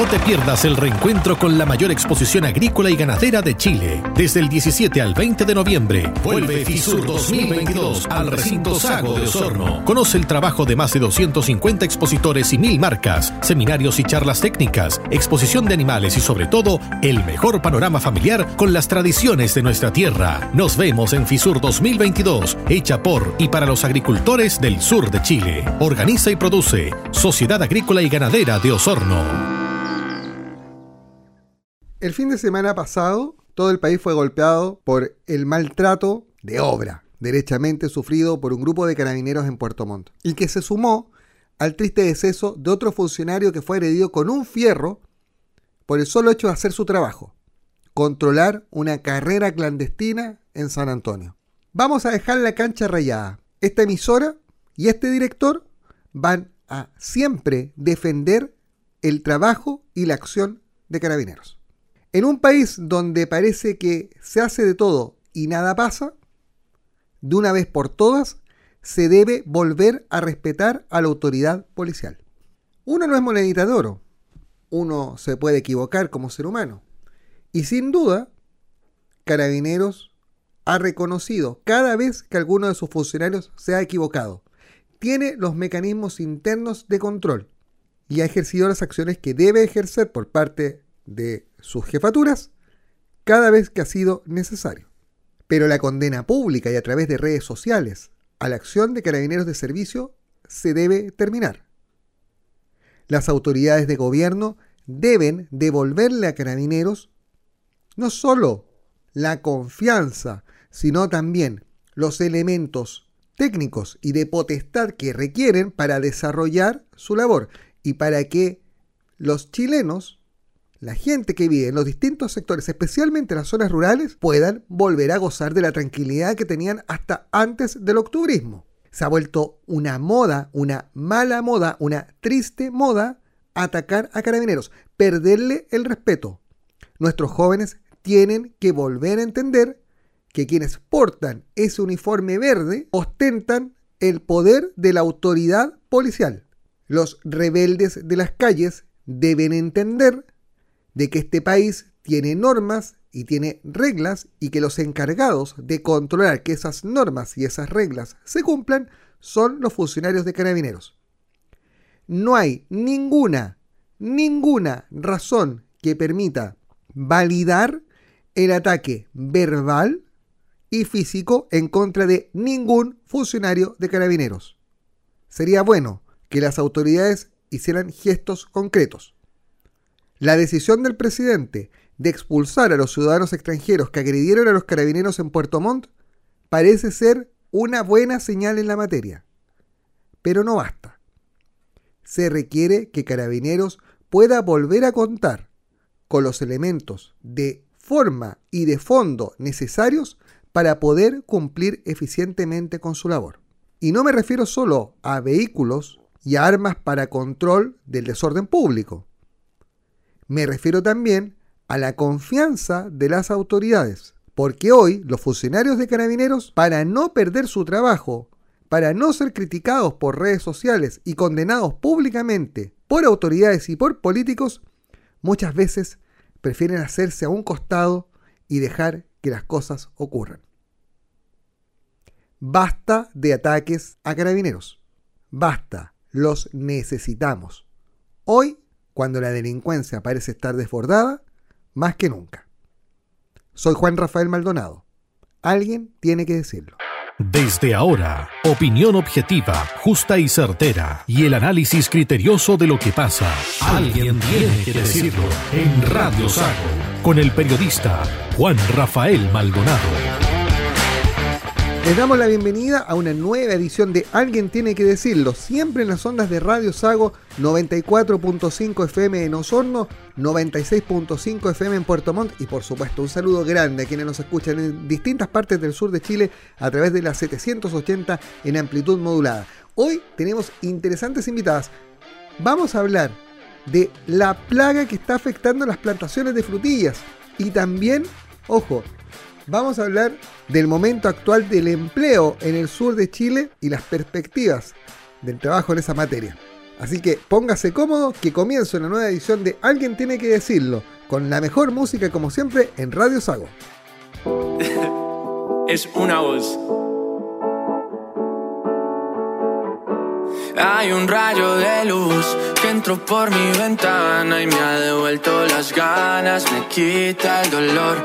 No te pierdas el reencuentro con la mayor exposición agrícola y ganadera de Chile. Desde el 17 al 20 de noviembre, vuelve FISUR 2022 al recinto Sago de Osorno. Conoce el trabajo de más de 250 expositores y mil marcas, seminarios y charlas técnicas, exposición de animales y sobre todo, el mejor panorama familiar con las tradiciones de nuestra tierra. Nos vemos en FISUR 2022, hecha por y para los agricultores del sur de Chile. Organiza y produce Sociedad Agrícola y Ganadera de Osorno. El fin de semana pasado, todo el país fue golpeado por el maltrato de obra, derechamente sufrido por un grupo de carabineros en Puerto Montt, y que se sumó al triste deceso de otro funcionario que fue agredido con un fierro por el solo hecho de hacer su trabajo, controlar una carrera clandestina en San Antonio. Vamos a dejar la cancha rayada. Esta emisora y este director van a siempre defender el trabajo y la acción de carabineros. En un país donde parece que se hace de todo y nada pasa, de una vez por todas, se debe volver a respetar a la autoridad policial. Uno no es monedita de oro, uno se puede equivocar como ser humano. Y sin duda, Carabineros ha reconocido cada vez que alguno de sus funcionarios se ha equivocado. Tiene los mecanismos internos de control y ha ejercido las acciones que debe ejercer por parte de sus jefaturas cada vez que ha sido necesario. Pero la condena pública y a través de redes sociales a la acción de carabineros de servicio se debe terminar. Las autoridades de gobierno deben devolverle a carabineros no solo la confianza, sino también los elementos técnicos y de potestad que requieren para desarrollar su labor y para que los chilenos la gente que vive en los distintos sectores, especialmente en las zonas rurales, puedan volver a gozar de la tranquilidad que tenían hasta antes del octubrismo. Se ha vuelto una moda, una mala moda, una triste moda atacar a carabineros, perderle el respeto. Nuestros jóvenes tienen que volver a entender que quienes portan ese uniforme verde ostentan el poder de la autoridad policial. Los rebeldes de las calles deben entender de que este país tiene normas y tiene reglas y que los encargados de controlar que esas normas y esas reglas se cumplan son los funcionarios de carabineros. No hay ninguna, ninguna razón que permita validar el ataque verbal y físico en contra de ningún funcionario de carabineros. Sería bueno que las autoridades hicieran gestos concretos. La decisión del presidente de expulsar a los ciudadanos extranjeros que agredieron a los carabineros en Puerto Montt parece ser una buena señal en la materia. Pero no basta. Se requiere que Carabineros pueda volver a contar con los elementos de forma y de fondo necesarios para poder cumplir eficientemente con su labor. Y no me refiero solo a vehículos y a armas para control del desorden público, me refiero también a la confianza de las autoridades, porque hoy los funcionarios de carabineros, para no perder su trabajo, para no ser criticados por redes sociales y condenados públicamente por autoridades y por políticos, muchas veces prefieren hacerse a un costado y dejar que las cosas ocurran. Basta de ataques a carabineros. Basta, los necesitamos. Hoy cuando la delincuencia parece estar desbordada, más que nunca. Soy Juan Rafael Maldonado. Alguien tiene que decirlo. Desde ahora, opinión objetiva, justa y certera, y el análisis criterioso de lo que pasa. Alguien tiene que decirlo en Radio Sago, con el periodista Juan Rafael Maldonado. Les damos la bienvenida a una nueva edición de Alguien tiene que decirlo, siempre en las ondas de Radio Sago 94.5 FM en Osorno, 96.5 FM en Puerto Montt y por supuesto un saludo grande a quienes nos escuchan en distintas partes del sur de Chile a través de las 780 en amplitud modulada. Hoy tenemos interesantes invitadas. Vamos a hablar de la plaga que está afectando las plantaciones de frutillas y también, ojo, vamos a hablar del momento actual del empleo en el sur de Chile y las perspectivas del trabajo en esa materia. Así que póngase cómodo que comienza una nueva edición de Alguien tiene que decirlo, con la mejor música como siempre en Radio Sago. es una voz. Hay un rayo de luz que entró por mi ventana y me ha devuelto las ganas, me quita el dolor.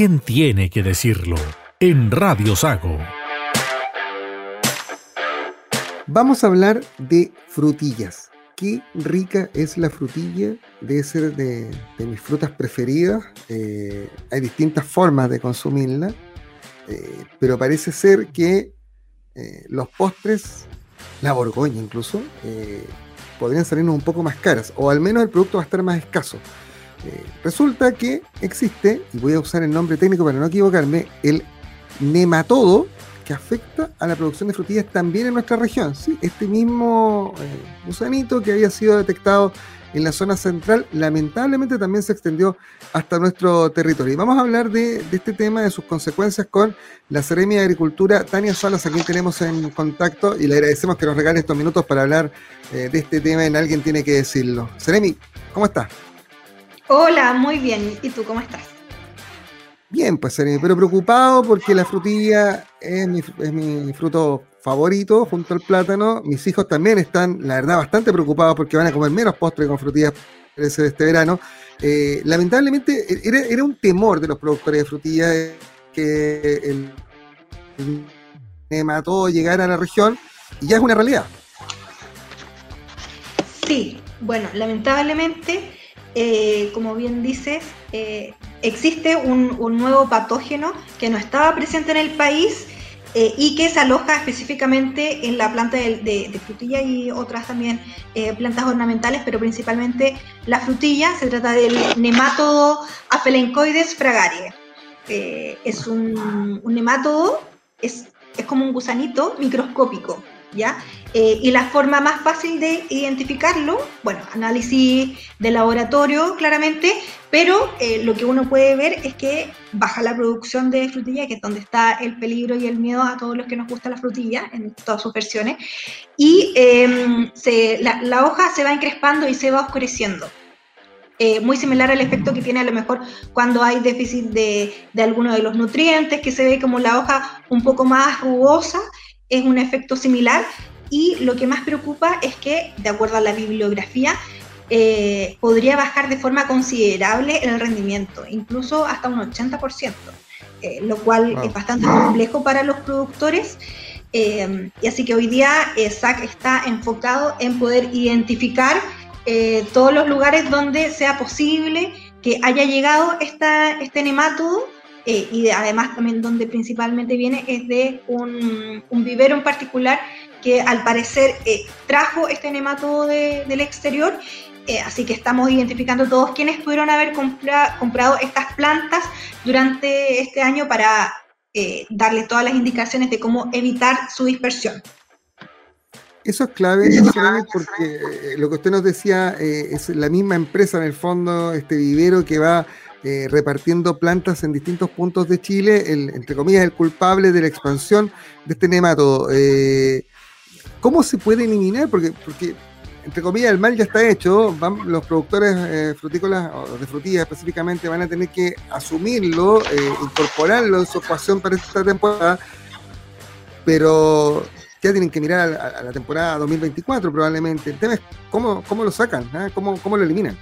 Alguien tiene que decirlo en Radio Sago. Vamos a hablar de frutillas. Qué rica es la frutilla, debe ser de, mis frutas preferidas. Eh, hay distintas formas de consumirla, eh, pero parece ser que eh, los postres, la borgoña incluso, podrían salirnos un poco más caras, o al menos el producto va a estar más escaso. Eh, resulta que existe, y voy a usar el nombre técnico para no equivocarme, el nematodo que afecta a la producción de frutillas también en nuestra región. Este mismo eh, gusanito que había sido detectado en la zona central, lamentablemente también se extendió hasta nuestro territorio. Y vamos a hablar de, este tema, de sus consecuencias con la Seremi de Agricultura, Tania Salas, a quien tenemos en contacto, y le agradecemos que nos regale estos minutos para hablar eh, de este tema en Alguien Tiene que Decirlo. Seremi, ¿cómo estás? Hola, muy bien. ¿Y tú cómo estás? Bien, pues pero preocupado porque la frutilla es mi, fruto favorito junto al plátano. Mis hijos también están, la verdad, bastante preocupados porque van a comer menos postres con frutillas este verano. Eh, lamentablemente era, un temor de los productores de frutillas que el, el mató llegar a la región y ya es una realidad. Sí, bueno, lamentablemente eh, como bien dices, eh, existe un, nuevo patógeno que no estaba presente en el país eh, y que se aloja específicamente en la planta de, frutilla y otras también plantas ornamentales, pero principalmente la frutilla. Se trata del nematodo Aphelencoides fragarie. es un, un nematodo, es como un gusanito microscópico, Eh, y la forma más fácil de identificarlo, bueno, análisis de laboratorio claramente, pero eh, lo que uno puede ver es que baja la producción de frutilla, que es donde está el peligro y el miedo a todos los que nos gusta la frutilla, en todas sus versiones, y em, la, hoja se va encrespando y se va oscureciendo. Eh, muy similar al efecto que tiene a lo mejor cuando hay déficit de, de alguno de los nutrientes, que se ve como la hoja un poco más rugosa, es un efecto similar, y lo que más preocupa es que, de acuerdo a la bibliografía, eh, podría bajar de forma considerable el rendimiento, incluso hasta un 80%, eh, lo cual es bastante complejo para los productores. Eh, y así que hoy día SAC está enfocado en poder identificar todos los lugares donde sea posible que haya llegado esta, este nematodo y además también donde principalmente viene es de un, un vivero en particular que al parecer eh, trajo este nematodo del exterior. Eh, así que estamos identificando todos quienes pudieron haber comprado estas plantas durante este año para eh, darles todas las indicaciones de cómo evitar su dispersión. Eso es clave, porque lo que usted nos decía es la misma empresa en el fondo, este vivero que va repartiendo plantas en distintos puntos de Chile, el, entre comillas, el culpable de la expansión de este nematodo. ¿Cómo se puede eliminar? Porque, entre comillas, el mal ya está hecho. los productores eh, frutícolas, o de frutillas específicamente, van a tener que asumirlo, eh, incorporarlo en su ecuación para esta temporada. Pero ya tienen que mirar a, la temporada 2024 probablemente. El tema es cómo, cómo lo sacan, ¿ah? ¿Cómo, cómo lo eliminan.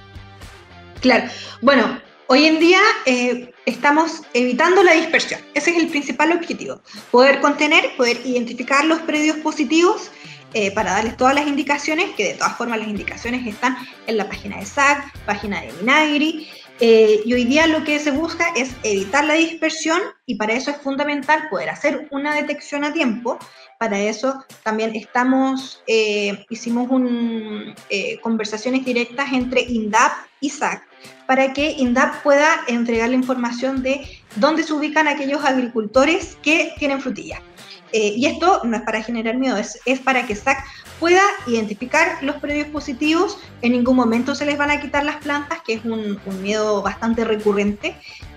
Claro. Bueno, Hoy en día eh, estamos evitando la dispersión. Ese es el principal objetivo. Poder contener, poder identificar los predios positivos eh, para darles todas las indicaciones, que de todas formas las indicaciones están en la página de SAC, página de Minagri. Eh, y hoy día lo que se busca es evitar la dispersión y para eso es fundamental poder hacer una detección a tiempo. Para eso también estamos, hicimos un, conversaciones directas entre INDAP y SAC para que INDAP pueda entregar la información de dónde se ubican aquellos agricultores que tienen frutillas. Eh, y esto no es para generar miedo, es, para que SAC pueda identificar los predios positivos. En ningún momento se les van a quitar las plantas, que es un, miedo bastante recurrente.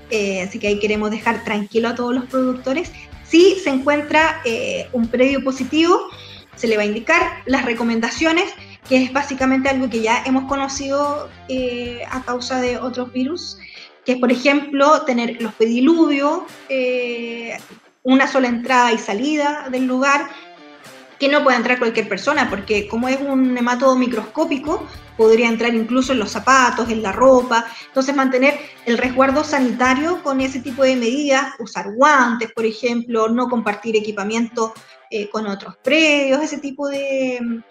Eh, así que ahí queremos dejar tranquilo a todos los productores. Si se encuentra eh, un predio positivo, se le va a indicar las recomendaciones que es básicamente algo que ya hemos conocido eh, a causa de otros virus, que es, por ejemplo, tener los pediluvios, eh, una sola entrada y salida del lugar, que no pueda entrar cualquier persona, porque como es un nematodo microscópico, podría entrar incluso en los zapatos, en la ropa. Entonces, mantener el resguardo sanitario con ese tipo de medidas, usar guantes, por ejemplo, no compartir equipamiento eh, con otros predios, ese tipo de,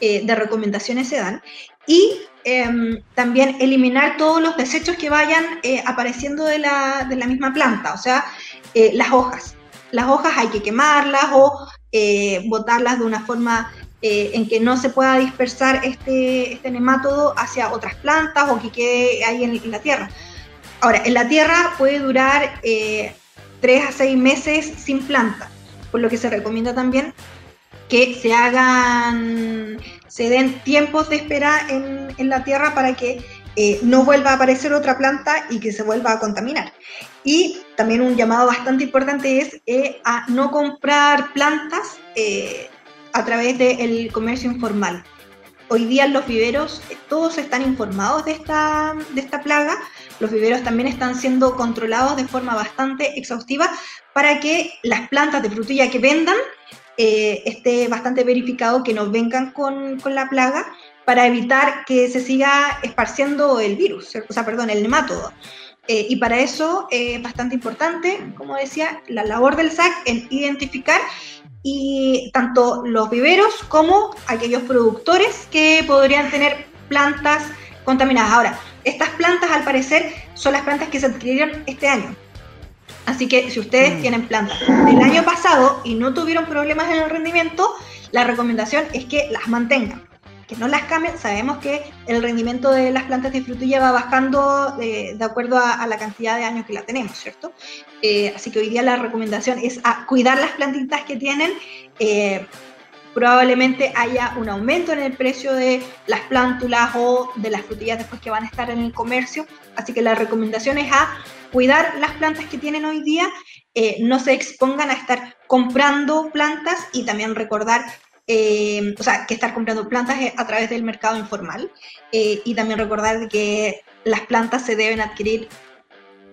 eh, de recomendaciones se dan. Y em, también eliminar todos los desechos que vayan eh, apareciendo de la, de la, misma planta, o sea, las hojas. Las hojas hay que quemarlas o botarlas de una forma en que no se pueda dispersar este, este nematodo hacia otras plantas o que quede ahí en, la tierra. Ahora, en la tierra puede durar tres a seis meses sin planta, por lo que se recomienda también que se hagan, se den tiempos de espera en, en la tierra para que eh, no vuelva a aparecer otra planta y que se vuelva a contaminar. Y también un llamado bastante importante es eh, a no comprar plantas eh, a través del comercio informal. Hoy día los viveros todos están informados de esta, de esta plaga, los viveros también están siendo controlados de forma bastante exhaustiva para que las plantas de frutilla que vendan esté bastante verificado que no vengan con, con, la plaga para evitar que se siga esparciendo el virus, o sea, perdón, el nematodo. Eh, y para eso es eh, bastante importante, como decía, la labor del SAC en identificar y tanto los viveros como aquellos productores que podrían tener plantas contaminadas. Ahora, estas plantas al parecer son las plantas que se adquirieron este año. Así que si ustedes mm. tienen plantas del año pasado y no tuvieron problemas en el rendimiento, la recomendación es que las mantengan, que no las cambien. Sabemos que el rendimiento de las plantas de frutilla va bajando de, acuerdo a, la cantidad de años que la tenemos, ¿cierto? Eh, así que hoy día la recomendación es a cuidar las plantitas que tienen. Eh, probablemente haya un aumento en el precio de las plántulas o de las frutillas después que van a estar en el comercio. Así que la recomendación es a cuidar las plantas que tienen hoy día, eh, no se expongan a estar comprando plantas y también recordar, eh, o sea, que estar comprando plantas a través del mercado informal eh, y también recordar que las plantas se deben adquirir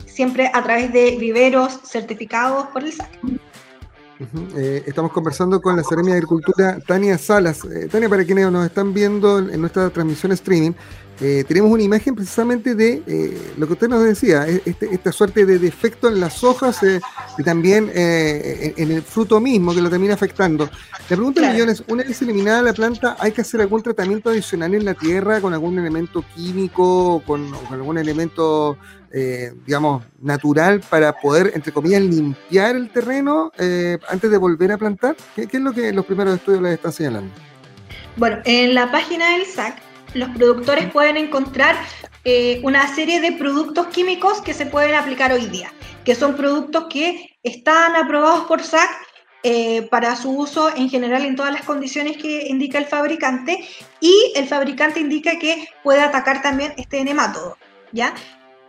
siempre a través de viveros certificados por el SAC. estamos conversando con la Seremia de Agricultura, Tania Salas. Tania, para quienes nos están viendo en nuestra transmisión streaming, eh, tenemos una imagen precisamente de eh, lo que usted nos decía, este, esta suerte de defecto en las hojas eh, y también en, el fruto mismo que lo termina afectando. La pregunta de millones, una vez eliminada la planta, ¿hay que hacer algún tratamiento adicional en la tierra con algún elemento químico, con, algún elemento, digamos, natural para poder, entre comillas, limpiar el terreno antes de volver a plantar? ¿Qué, ¿Qué, es lo que los primeros estudios les están señalando? Bueno, en la página del SAC los productores pueden encontrar eh, una serie de productos químicos que se pueden aplicar hoy día, que son productos que están aprobados por SAC eh, para su uso en general en todas las condiciones que indica el fabricante y el fabricante indica que puede atacar también este nemátodo, ¿ya?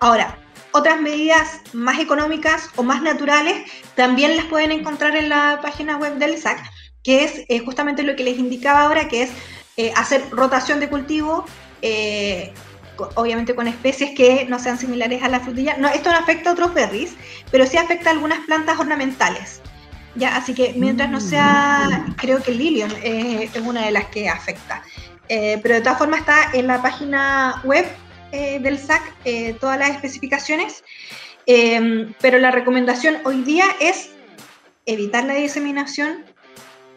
Ahora, otras medidas más económicas o más naturales también las pueden encontrar en la página web del SAC, que es eh, justamente lo que les indicaba ahora, que es eh, hacer rotación de cultivo, eh, obviamente con especies que no sean similares a la frutilla. No, esto no afecta a otros berries, pero sí afecta a algunas plantas ornamentales. Ya, así que mientras no sea, creo que el lilium eh, es una de las que afecta. pero de todas formas está en la página web del SAC todas las especificaciones. pero la recomendación hoy día es evitar la diseminación,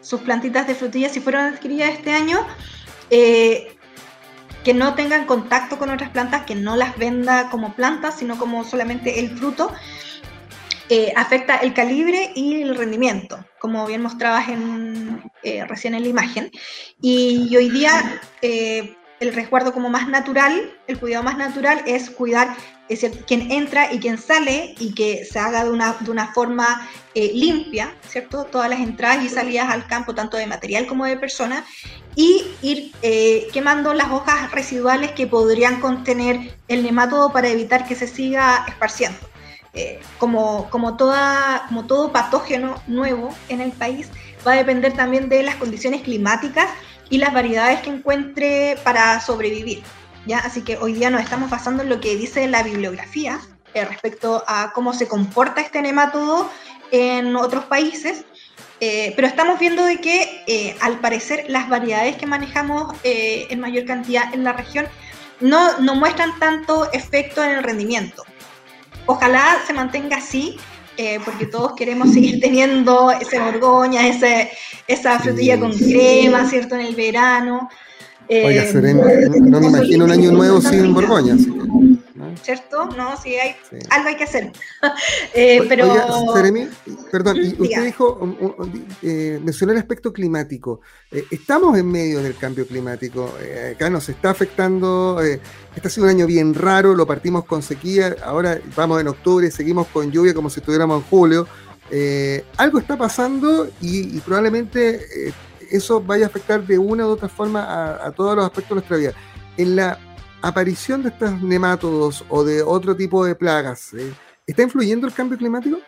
sus plantitas de frutillas, si fueron adquiridas este año, eh, que no tengan contacto con otras plantas, que no las venda como plantas, sino como solamente el fruto, eh, afecta el calibre y el rendimiento, como bien mostrabas eh, recién en la imagen. Y, hoy día el resguardo como más natural, el cuidado más natural es cuidar es decir, quien entra y quien sale y que se haga de una, de una forma eh, limpia, ¿cierto? Todas las entradas y salidas al campo, tanto de material como de personas, y ir eh, quemando las hojas residuales que podrían contener el nematodo para evitar que se siga esparciendo. Eh, como, como, toda, como todo patógeno nuevo en el país, va a depender también de las condiciones climáticas y las variedades que encuentre para sobrevivir. ¿ya? Así que hoy día nos estamos basando en lo que dice la bibliografía eh, respecto a cómo se comporta este nematodo en otros países, eh, pero estamos viendo de que eh, al parecer las variedades que manejamos en mayor cantidad en la región no, no muestran tanto efecto en el rendimiento. Ojalá se mantenga así, porque todos queremos seguir teniendo ese borgoña, ese, esa frutilla con crema, ¿cierto? En el verano. Oiga, eh, no me imagino un año nuevo sin Borgoña. Así ¿Cierto? No, sí, hay, algo hay que hacer. eh, pero... Oiga, Seremi, perdón, usted dijo, um, um, eh, mencionó el aspecto climático. Eh, estamos en medio del cambio climático. Eh, acá nos está afectando. este ha sido un año bien raro, lo partimos con sequía, ahora vamos en octubre, seguimos con lluvia como si estuviéramos en julio. algo está pasando y, y probablemente eso vaya a afectar de una u otra forma a, todos los aspectos de nuestra vida. En la aparición de estos nemátodos o de otro tipo de plagas, ¿eh? ¿está influyendo el cambio climático?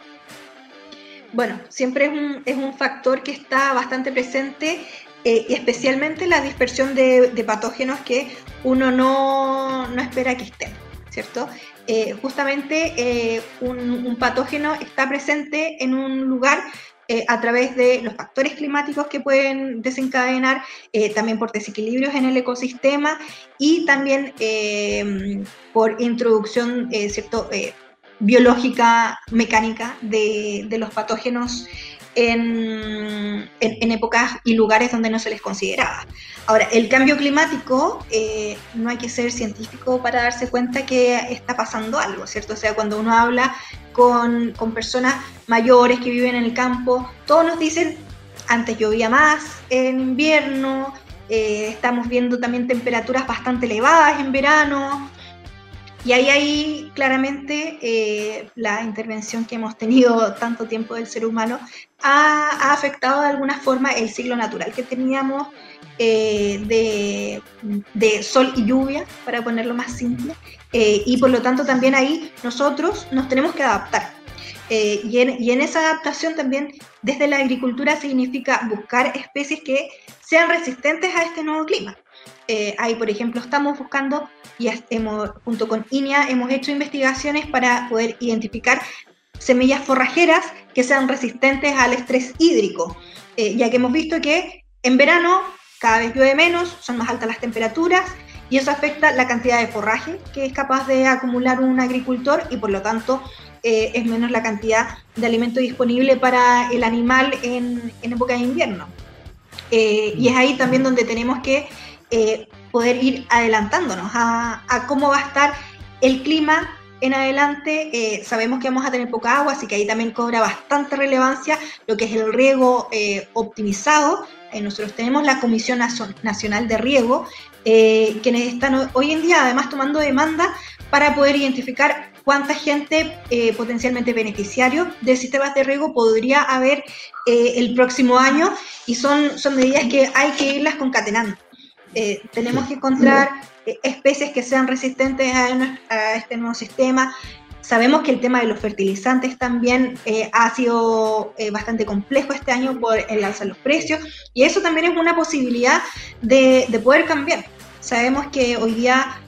Bueno, siempre es un, factor que está bastante presente eh, especialmente la dispersión de, patógenos que uno no, espera que estén, ¿cierto? Eh, justamente un, un, patógeno está presente en un lugar eh, a través de los factores climáticos que pueden desencadenar, eh, también por desequilibrios en el ecosistema y también eh, por introducción cierto, biológica, mecánica de, de los patógenos en, épocas y lugares donde no se les consideraba. Ahora, el cambio climático, eh, no hay que ser científico para darse cuenta que está pasando algo, ¿cierto? O sea, cuando uno habla con, personas mayores que viven en el campo, todos nos dicen, antes llovía más en invierno, estamos viendo también temperaturas bastante elevadas en verano. Y ahí, ahí claramente la intervención que hemos tenido tanto tiempo del ser humano ha, afectado de alguna forma el ciclo natural que teníamos de, de, sol y lluvia, para ponerlo más simple, y por lo tanto también ahí nosotros nos tenemos que adaptar. Eh, y, en, esa adaptación también desde la agricultura significa buscar especies que sean resistentes a este nuevo clima. Eh, ahí, por ejemplo, estamos buscando y hemos, junto con INEA hemos hecho investigaciones para poder identificar semillas forrajeras que sean resistentes al estrés hídrico, eh, ya que hemos visto que en verano cada vez llueve menos, son más altas las temperaturas y eso afecta la cantidad de forraje que es capaz de acumular un agricultor y por lo tanto eh, es menos la cantidad de alimento disponible para el animal en, época de invierno. Eh, y es ahí también donde tenemos que eh, poder ir adelantándonos a, cómo va a estar el clima en adelante. sabemos que vamos a tener poca agua, así que ahí también cobra bastante relevancia lo que es el riego optimizado. nosotros tenemos la Comisión Nacional de Riego, quienes están hoy en día además tomando demanda para poder identificar cuánta gente eh, potencialmente beneficiario de sistemas de riego podría haber eh, el próximo año y son, son medidas que hay que irlas concatenando. Eh, tenemos que encontrar especies que sean resistentes a, este nuevo sistema. Sabemos que el tema de los fertilizantes también ha sido bastante complejo este año por el alza de los precios y eso también es una posibilidad de, de poder cambiar. Sabemos que hoy día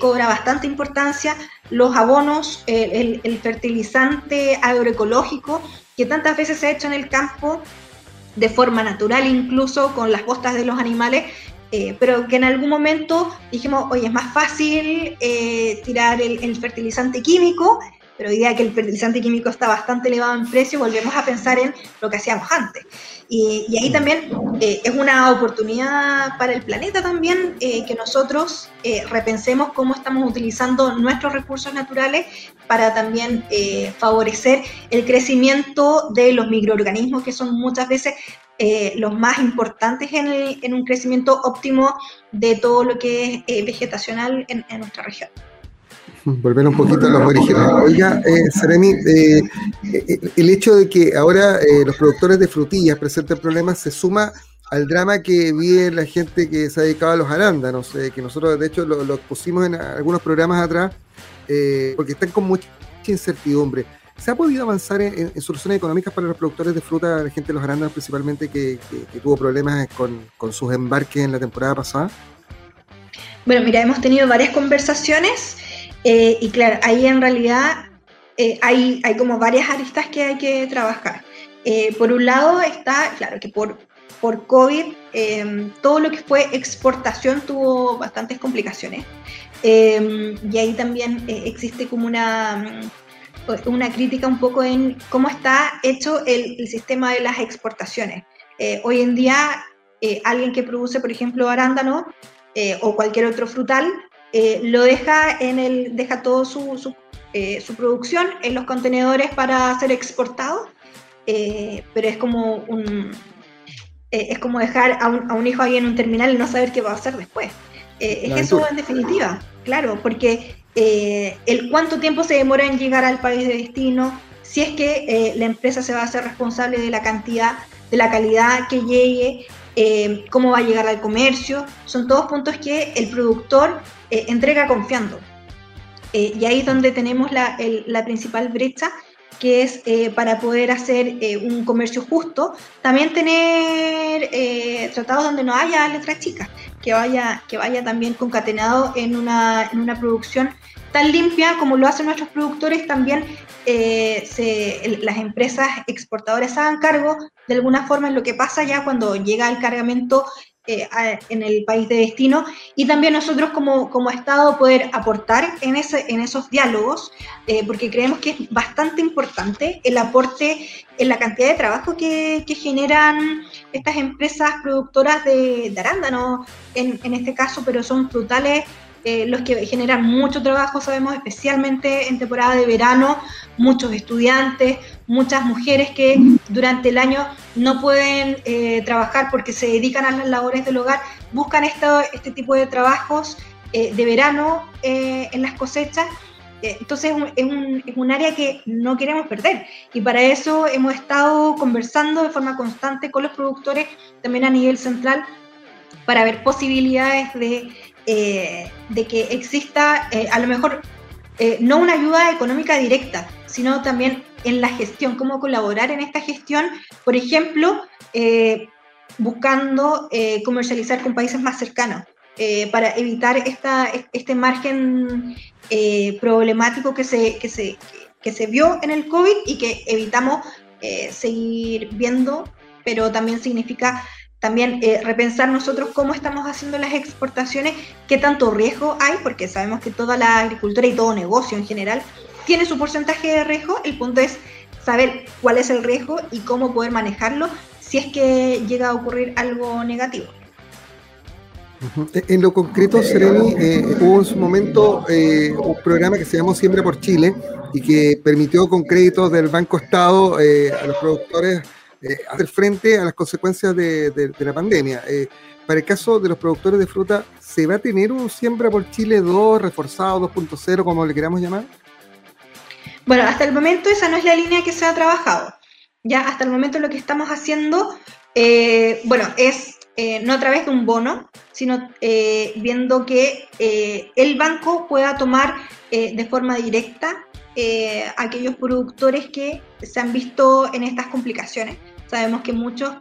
cobra bastante importancia los abonos, el, fertilizante agroecológico que tantas veces se ha hecho en el campo de forma natural, incluso con las costas de los animales, eh, pero que en algún momento dijimos, oye, es más fácil eh, tirar el, fertilizante químico pero hoy día que el fertilizante químico está bastante elevado en precio, volvemos a pensar en lo que hacíamos antes. Y, ahí también eh, es una oportunidad para el planeta también eh, que nosotros eh, repensemos cómo estamos utilizando nuestros recursos naturales para también favorecer el crecimiento de los microorganismos que son muchas veces los más importantes en, en, un crecimiento óptimo de todo lo que es vegetacional en nuestra región. Volver un poquito a los orígenes. Oiga, eh, eh, eh, el hecho de que ahora eh, los productores de frutillas presenten problemas se suma al drama que vive la gente que se ha dedicado a los arándanos, que nosotros de hecho lo, pusimos en algunos programas atrás, porque están con mucha incertidumbre. ¿Se ha podido avanzar en, soluciones económicas para los productores de fruta, la gente de los arándanos principalmente, que, tuvo problemas con sus embarques en la temporada pasada? Bueno, mira, hemos tenido varias conversaciones eh, y claro, ahí en realidad eh, hay, hay como varias aristas que hay que trabajar. Eh, por un lado está, claro, que por, por COVID em, todo lo que fue exportación tuvo bastantes complicaciones. Em, y ahí también existe como una, una crítica un poco en cómo está hecho el, el sistema de las exportaciones. hoy en día, alguien que produce, por ejemplo, arándano o cualquier otro frutal, eh, lo deja en el, deja todo su, eh, su, producción en los contenedores para ser exportado, eh, pero es como un es como dejar a un, a un, hijo ahí en un terminal y no saber qué va a hacer después. es eso en definitiva, claro, porque el cuánto tiempo se demora en llegar al país de destino, si es que la empresa se va a hacer responsable de la cantidad, de la calidad que llegue, cómo va a llegar al comercio, son todos puntos que el productor eh, entrega confiando. Eh, y ahí es donde tenemos la, principal brecha, que es eh, para poder hacer un comercio justo, también tener tratados donde no haya letras chicas, que vaya, que vaya también concatenado en una, en una producción tan limpia como lo hacen nuestros productores, también las empresas exportadoras hagan cargo de alguna forma en lo que pasa ya cuando llega el cargamento eh, en el país de destino y también nosotros como, como Estado poder aportar en, ese, en esos diálogos, eh, porque creemos que es bastante importante el aporte en la cantidad de trabajo que, generan estas empresas productoras de, de arándanos, en, en este caso, pero son frutales eh, los que generan mucho trabajo, sabemos, especialmente en temporada de verano, muchos estudiantes, muchas mujeres que durante el año no pueden eh, trabajar porque se dedican a las labores del hogar, buscan esto, este tipo de trabajos eh, de verano eh, en las cosechas. Entonces es un, es un, área que no queremos perder y para eso hemos estado conversando de forma constante con los productores también a nivel central para ver posibilidades de, de que exista a lo mejor no una ayuda económica directa, sino también en la gestión, cómo colaborar en esta gestión, por ejemplo, eh, buscando eh, comercializar con países más cercanos. Eh, para evitar este margen problemático que se vio en el COVID y que evitamos seguir viendo, pero también significa también repensar nosotros cómo estamos haciendo las exportaciones, qué tanto riesgo hay, porque sabemos que toda la agricultura y todo negocio en general tiene su porcentaje de riesgo, el punto es saber cuál es el riesgo y cómo poder manejarlo si es que llega a ocurrir algo negativo. En lo concreto, Sereni, eh, hubo en su momento eh, un programa que se llamó Siembra por Chile y que permitió con créditos del Banco Estado eh, a los productores hacer frente a las consecuencias de, de la pandemia. para el caso de los productores de fruta, ¿se va a tener un Siembra por Chile 2, reforzado 2.0, como le queramos llamar? Bueno, hasta el momento esa no es la línea que se ha trabajado. Ya hasta el momento lo que estamos haciendo, eh, bueno, es eh, no a través de un bono, sino eh, viendo que el banco pueda tomar de forma directa aquellos productores que se han visto en estas complicaciones. Sabemos que muchos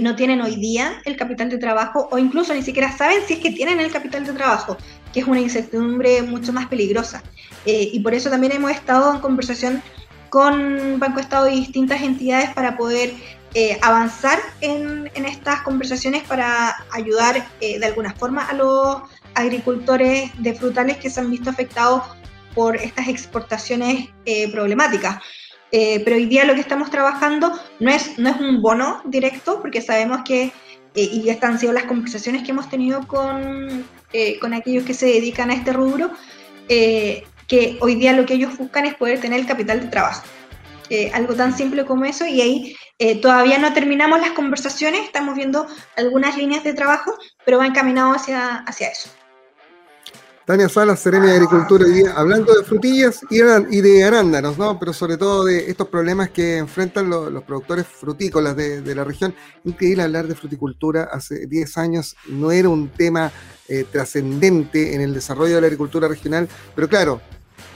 no tienen hoy día el capital de trabajo o incluso ni siquiera saben si es que tienen el capital de trabajo que es una incertidumbre mucho más peligrosa. Eh, y por eso también hemos estado en conversación con Banco Estado y distintas entidades para poder eh, avanzar en, estas conversaciones para ayudar eh, de alguna forma a los agricultores de frutales que se han visto afectados por estas exportaciones problemáticas. pero hoy día lo que estamos trabajando no es, no es un bono directo, porque sabemos que, y estas han sido las conversaciones que hemos tenido con, eh, con aquellos que se dedican a este rubro, eh, que hoy día lo que ellos buscan es poder tener el capital de trabajo. Eh, algo tan simple como eso, y ahí todavía no terminamos las conversaciones, estamos viendo algunas líneas de trabajo, pero va encaminado hacia, hacia eso. Tania Salas, Serena de Agricultura, hablando de frutillas y de arándanos, ¿no? Pero sobre todo de estos problemas que enfrentan los, productores frutícolas de, de, la región. Increíble hablar de fruticultura. Hace 10 años no era un tema eh, trascendente en el desarrollo de la agricultura regional, pero claro,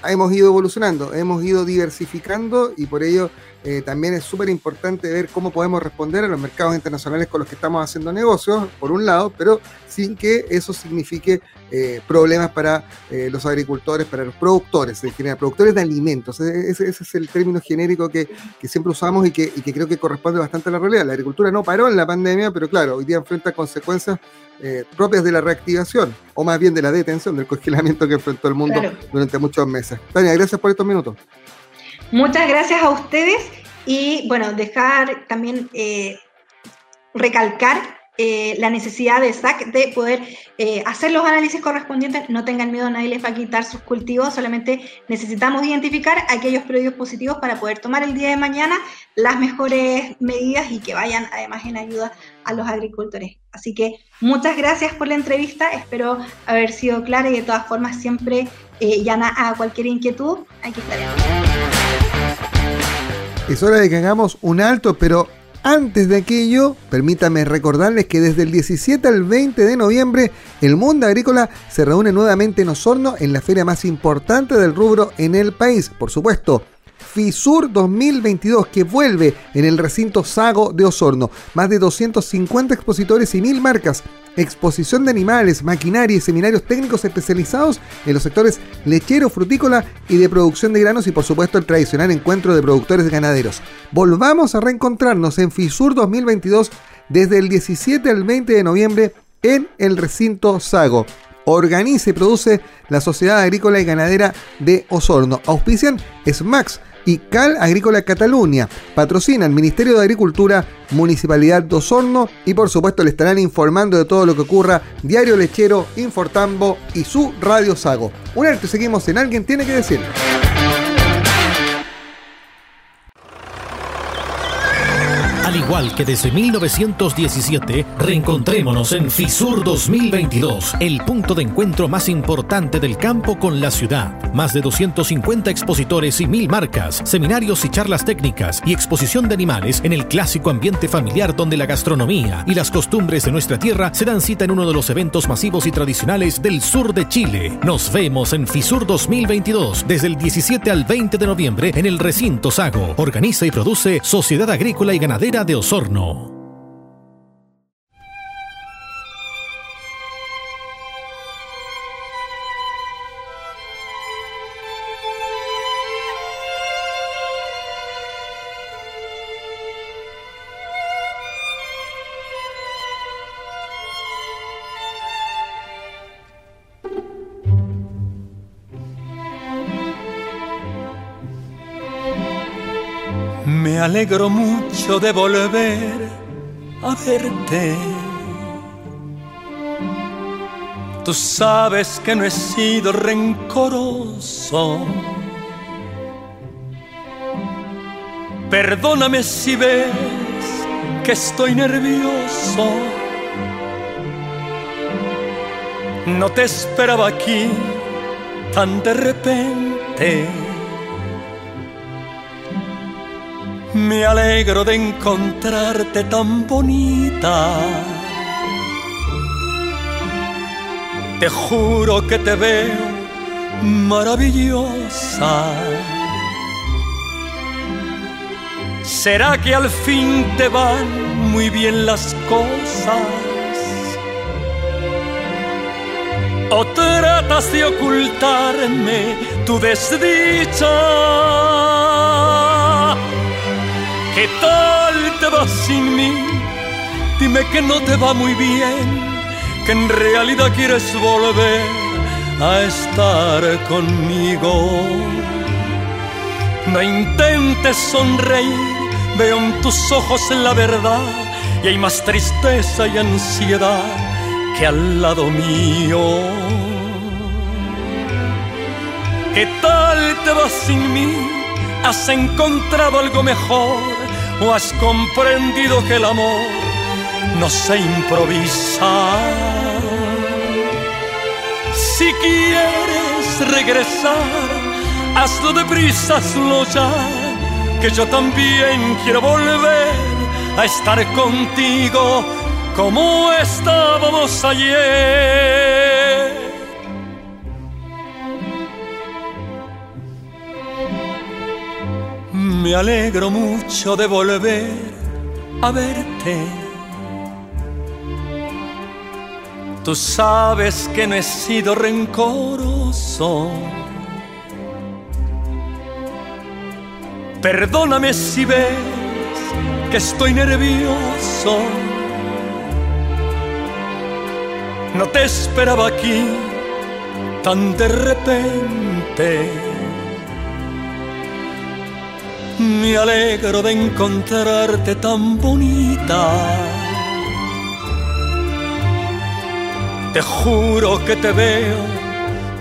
hemos ido evolucionando, hemos ido diversificando y por ello eh, también es súper importante ver cómo podemos responder a los mercados internacionales con los que estamos haciendo negocios, por un lado, pero sin que eso signifique eh, problemas para los agricultores, para los productores, en general, productores de alimentos. E-, ese, es el término genérico que, siempre usamos y que, y que creo que corresponde bastante a la realidad. La agricultura no paró en la pandemia, pero claro, hoy día enfrenta consecuencias eh, propias de la reactivación, o más bien de la detención, del congelamiento que enfrentó el mundo durante muchos meses. Tania, gracias por estos minutos. Muchas gracias a ustedes y bueno, dejar también eh, recalcar eh, la necesidad de SAC de poder eh, hacer los análisis correspondientes. No tengan miedo, nadie les va a quitar sus cultivos, solamente necesitamos identificar aquellos predios positivos para poder tomar el día de mañana las mejores medidas y que vayan además en ayuda a los agricultores. Así que muchas gracias por la entrevista, espero haber sido clara y de todas formas siempre llana a cualquier inquietud, aquí estaremos. Es hora de que hagamos un alto, pero antes de aquello, permítame recordarles que desde el 17 al 20 de noviembre, el mundo agrícola se reúne nuevamente en Osorno en la feria más importante del rubro en el país. Por supuesto, FISUR 2022 que vuelve en el recinto Sago de Osorno. Más de 250 expositores y mil marcas. Exposición de animales, maquinaria y seminarios técnicos especializados en los sectores lechero, frutícola y de producción de granos y por supuesto el tradicional encuentro de productores ganaderos. Volvamos a reencontrarnos en FISUR 2022 desde el 17 al 20 de noviembre en el recinto Sago. Organiza y produce la Sociedad Agrícola y Ganadera de Osorno. Auspician SMAX, y Cal Agrícola Cataluña. Patrocina el Ministerio de Agricultura, Municipalidad de Osorno y por supuesto le estarán informando de todo lo que ocurra Diario Lechero, Infortambo y su Radio Sago. Un alto seguimos en Alguien Tiene que Decir. Igual que desde 1917, reencontrémonos en FISUR 2022, el punto de encuentro más importante del campo con la ciudad. Más de 250 expositores y mil marcas, seminarios y charlas técnicas y exposición de animales en el clásico ambiente familiar donde la gastronomía y las costumbres de nuestra tierra se dan cita en uno de los eventos masivos y tradicionales del sur de Chile. Nos vemos en FISUR 2022 desde el 17 al 20 de noviembre en el recinto Sago. Organiza y produce Sociedad Agrícola y Ganadera de Osorno. Alegro mucho de volver a verte. Tú sabes que no he sido rencoroso. Perdóname si ves que estoy nervioso. No te esperaba aquí tan de repente. Me alegro de encontrarte tan bonita. Te juro que te veo maravillosa. ¿Será que al fin te van muy bien las cosas? ¿O tratas de ocultarme tu desdicha? ¿Qué tal te va sin mí? Dime que no te va muy bien, que en realidad quieres volver a estar conmigo. No intentes sonreír, veo en tus ojos la verdad y hay más tristeza y ansiedad que al lado mío. ¿Qué tal te va sin mí? ¿Has encontrado algo mejor o has comprendido que el amor no se improvisa? Si quieres regresar, hazlo deprisa, hazlo ya, que yo también quiero volver a estar contigo como estábamos ayer. Me alegro mucho de volver a verte. Tú sabes que no he sido rencoroso. Perdóname si ves que estoy nervioso. No te esperaba aquí tan de repente. Me alegro de encontrarte tan bonita. Te juro que te veo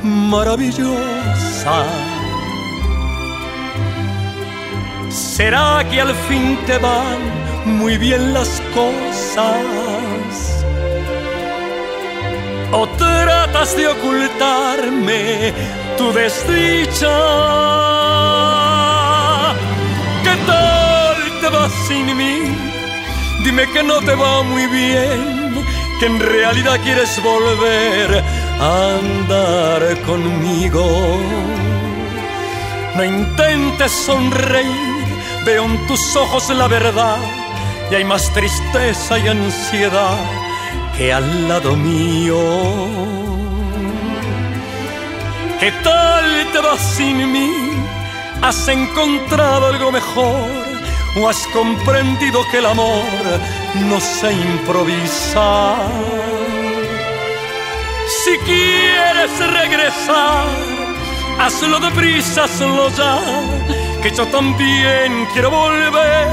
maravillosa. ¿Será que al fin te van muy bien las cosas? ¿O tratas de ocultarme tu desdicha? Sin mí? Dime que no te va muy bien, que en realidad quieres volver a andar conmigo. No intentes sonreír, veo en tus ojos la verdad y hay más tristeza y ansiedad que al lado mío. ¿Qué tal te vas sin mí? ¿Has encontrado algo mejor? ¿O has comprendido que el amor no se improvisa? Si quieres regresar, hazlo deprisa, hazlo ya, que yo también quiero volver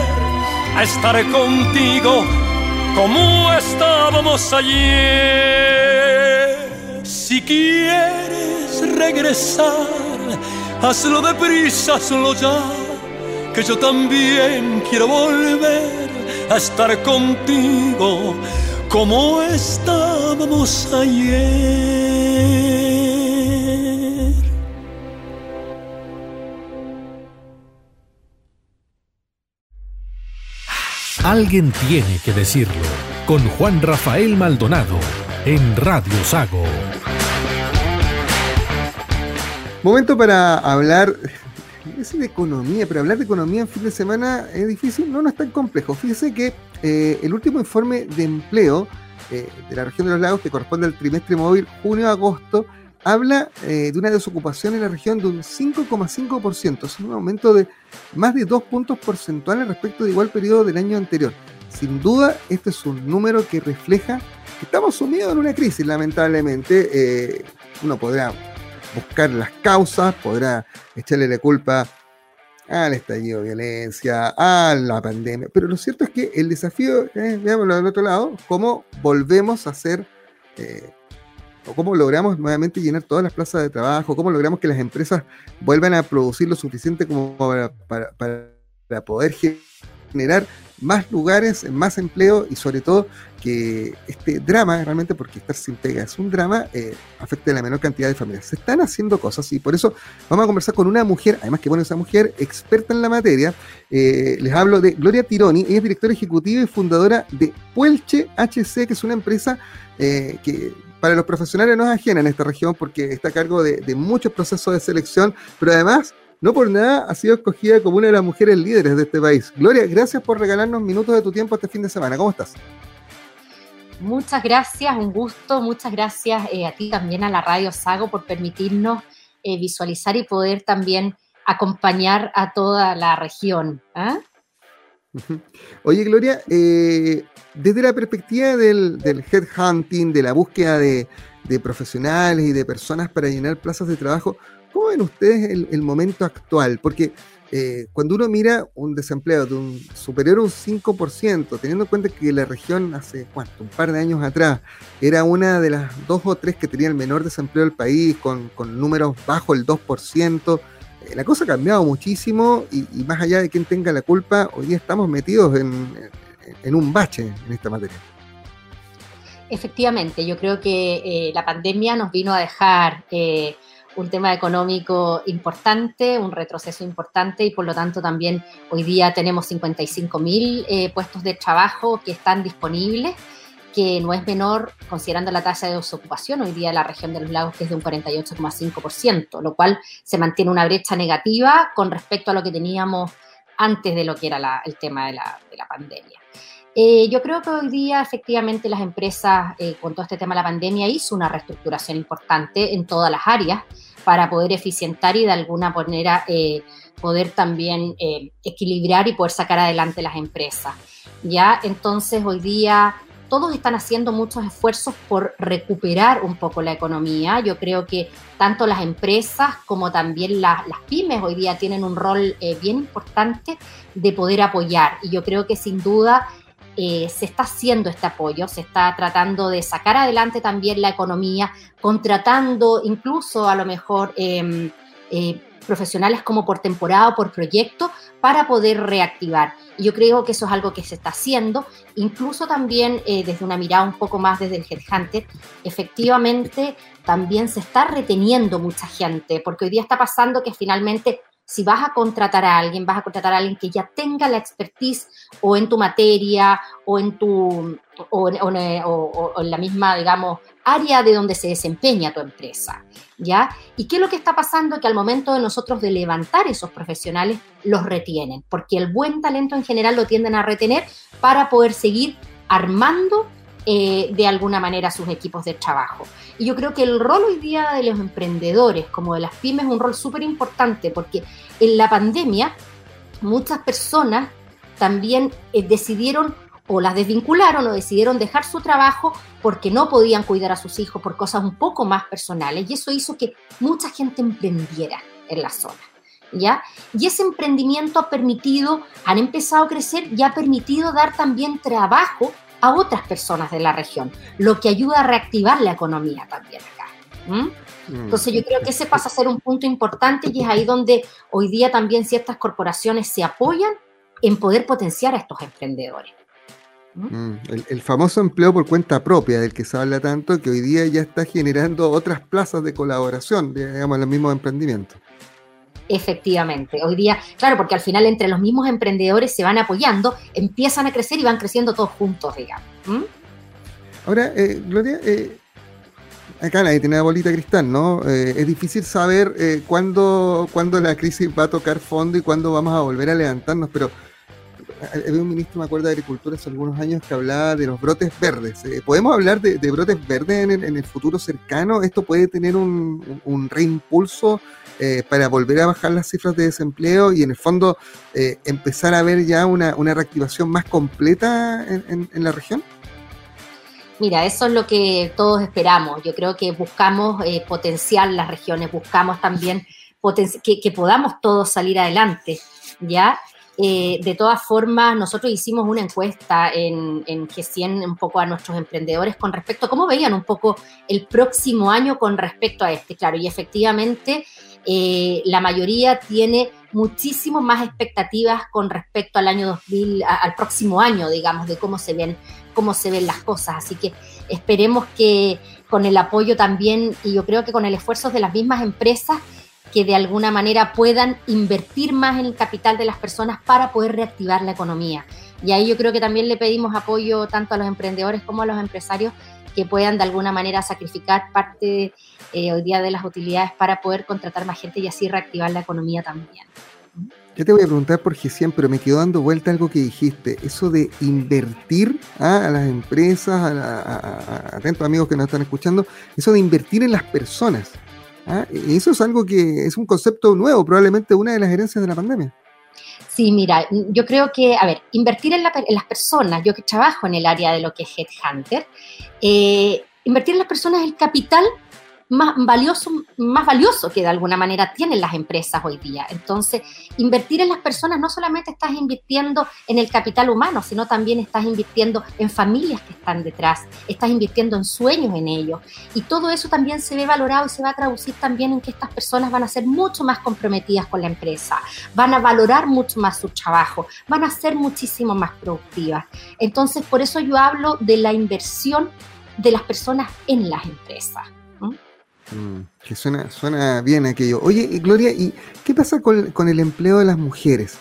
a estar contigo como estábamos ayer. Si quieres regresar, hazlo deprisa, hazlo ya, que yo también quiero volver a estar contigo como estábamos ayer. Alguien tiene que decirlo. Con Juan Rafael Maldonado en Radio Sago. Momento para hablar es de economía, pero hablar de economía en fin de semana es difícil, no, no es tan complejo. Fíjese que eh, el último informe de empleo eh, de la región de los lagos, que corresponde al trimestre móvil junio-agosto, habla eh, de una desocupación en la región de un 5,5%, es un aumento de más de dos puntos porcentuales respecto de igual periodo del año anterior. Sin duda, este es un número que refleja que estamos sumidos en una crisis, lamentablemente. uno podrá buscar las causas, podrá echarle la culpa al estallido de violencia, a la pandemia, pero lo cierto es que el desafío, eh, veámoslo del otro lado, cómo volvemos a hacer, eh, o cómo logramos nuevamente llenar todas las plazas de trabajo, cómo logramos que las empresas vuelvan a producir lo suficiente como para, para poder generar más lugares, más empleo y sobre todo que este drama, realmente porque estar sin pega es un drama, eh, afecte a la menor cantidad de familias. Se están haciendo cosas y por eso vamos a conversar con una mujer, además que bueno, esa mujer experta en la materia. Eh, les hablo de Gloria Tironi, ella es directora ejecutiva y fundadora de Puelche HC, que es una empresa eh, que para los profesionales no es ajena en esta región porque está a cargo de, de muchos procesos de selección, pero además no por nada ha sido escogida como una de las mujeres líderes de este país. Gloria, gracias por regalarnos minutos de tu tiempo este fin de semana. ¿Cómo estás? Muchas gracias, un gusto. Muchas gracias eh, a ti también, a la Radio Sago, por permitirnos eh, visualizar y poder también acompañar a toda la región. ¿ah? Oye, Gloria, eh, desde la perspectiva del, headhunting, de la búsqueda de, de profesionales y de personas para llenar plazas de trabajo, ¿Cómo ven ustedes el, momento actual? Porque eh, cuando uno mira un desempleo de un superior a un 5%, teniendo en cuenta que la región hace ¿cuánto? un par de años atrás era una de las dos o tres que tenía el menor desempleo del país, con, números bajo el 2%, eh, la cosa ha cambiado muchísimo y, más allá de quien tenga la culpa, hoy día estamos metidos en, un bache en esta materia. Efectivamente, yo creo que eh, la pandemia nos vino a dejar un tema económico importante, un retroceso importante y por lo tanto también hoy día tenemos 55 mil eh, puestos de trabajo que están disponibles, que no es menor considerando la tasa de desocupación hoy día en la región de los lagos que es de un 48,5%, lo cual se mantiene una brecha negativa con respecto a lo que teníamos antes de lo que era el tema de la, de la pandemia. Eh, yo creo que hoy día efectivamente las empresas, eh, con todo este tema de la pandemia, hizo una reestructuración importante en todas las áreas para poder eficientar y de alguna manera eh, poder también equilibrar y poder sacar adelante las empresas. Ya, entonces hoy día todos están haciendo muchos esfuerzos por recuperar un poco la economía. Yo creo que tanto las empresas como también las pymes hoy día tienen un rol bien importante de poder apoyar. Y yo creo que sin duda eh, se está haciendo este apoyo, se está tratando de sacar adelante también la economía, contratando incluso a lo mejor em, eh, profesionales como por temporada o por proyecto para poder reactivar. Yo creo que eso es algo que se está haciendo, incluso también eh, desde una mirada un poco más desde el Headhunter, efectivamente también se está reteniendo mucha gente, porque hoy día está pasando que finalmente si vas a contratar a alguien, vas a contratar a alguien que ya tenga la expertise o en tu materia o en tu o, en la misma, digamos, área de donde se desempeña tu empresa, ¿ya? ¿Y qué es lo que está pasando? Que al momento de nosotros de levantar esos profesionales, los retienen, porque el buen talento en general lo tienden a retener para poder seguir armando eh, de alguna manera sus equipos de trabajo. Y yo creo que el rol hoy día de los emprendedores, como de las pymes, es un rol súper importante porque en la pandemia muchas personas también eh, decidieron o las desvincularon o decidieron dejar su trabajo porque no podían cuidar a sus hijos por cosas un poco más personales y eso hizo que mucha gente emprendiera en la zona. ¿Ya? Y ese emprendimiento ha permitido, han empezado a crecer y ha permitido dar también trabajo a otras personas de la región, lo que ayuda a reactivar la economía también acá. Mm. Entonces yo creo que ese pasa a ser un punto importante y es ahí donde hoy día también ciertas corporaciones se apoyan en poder potenciar a estos emprendedores. Mm, el, famoso empleo por cuenta propia, del que se habla tanto, que hoy día ya está generando otras plazas de colaboración, digamos, en los mismos emprendimientos. Efectivamente, hoy día, claro, porque al final entre los mismos emprendedores se van apoyando, empiezan a crecer y van creciendo todos juntos, digamos. Ahora, eh, Gloria, eh, acá nadie tiene la bolita cristal, ¿no? Eh, es difícil saber eh, cuándo, cuándo la crisis va a tocar fondo y cuándo vamos a volver a levantarnos, pero había un ministro, me acuerdo, de Agricultura hace algunos años que hablaba de los brotes verdes. ¿Podemos hablar de, brotes verdes en el, futuro cercano? ¿Esto puede tener un, reimpulso eh, para volver a bajar las cifras de desempleo y en el fondo eh, empezar a ver ya una, reactivación más completa en, la región? Mira, eso es lo que todos esperamos. Yo creo que buscamos potenciar las regiones, buscamos también que, que podamos todos salir adelante, ¿ya? Eh, de todas formas, nosotros hicimos una encuesta en, en G100 un poco a nuestros emprendedores con respecto a cómo veían un poco el próximo año con respecto a este, claro, y efectivamente eh, la mayoría tiene muchísimo más expectativas con respecto al año 2000, al próximo año, digamos, de cómo se ven, cómo se ven las cosas. Así que esperemos que con el apoyo también, y yo creo que con el esfuerzo de las mismas empresas, que de alguna manera puedan invertir más en el capital de las personas para poder reactivar la economía. Y ahí yo creo que también le pedimos apoyo tanto a los emprendedores como a los empresarios que puedan de alguna manera sacrificar parte eh, hoy día de las utilidades para poder contratar más gente y así reactivar la economía también. Yo te voy a preguntar por G100, pero me quedó dando vuelta algo que dijiste, eso de invertir ¿ah? a las empresas, a, atentos amigos que nos están escuchando, eso de invertir en las personas. ¿ah? eso es algo que es un concepto nuevo, probablemente una de las herencias de la pandemia. Sí, mira, yo creo que, a ver, invertir en, las personas, yo que trabajo en el área de lo que es Headhunter, eh, invertir en las personas el capital más valioso, más valioso que de alguna manera tienen las empresas hoy día. Entonces, invertir en las personas no solamente estás invirtiendo en el capital humano, sino también estás invirtiendo en familias que están detrás, estás invirtiendo en sueños en ellos. Y todo eso también se ve valorado y se va a traducir también en que estas personas van a ser mucho más comprometidas con la empresa, van a valorar mucho más su trabajo, van a ser muchísimo más productivas. Entonces, por eso yo hablo de la inversión de las personas en las empresas. Mm, que suena, suena bien aquello. Oye, Gloria, ¿y qué pasa con, el empleo de las mujeres?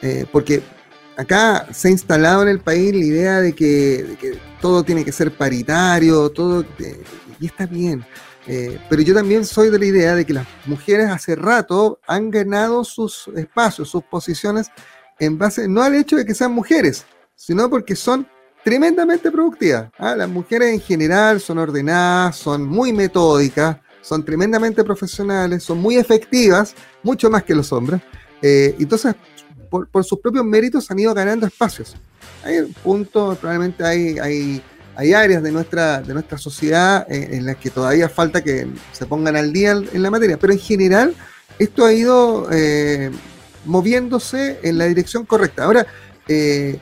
Eh, porque acá se ha instalado en el país la idea de que, todo tiene que ser paritario, todo, eh, y está bien. Eh, pero yo también soy de la idea de que las mujeres hace rato han ganado sus espacios, sus posiciones, en base no al hecho de que sean mujeres, sino porque son tremendamente productivas. ¿ah? Las mujeres en general son ordenadas, son muy metódicas, son tremendamente profesionales, son muy efectivas, mucho más que los hombres. Eh, entonces, por, sus propios méritos han ido ganando espacios. Hay puntos, probablemente hay, hay, hay áreas de nuestra, de nuestra sociedad en, las que todavía falta que se pongan al día en la materia, pero en general esto ha ido eh, moviéndose en la dirección correcta. Ahora, eh,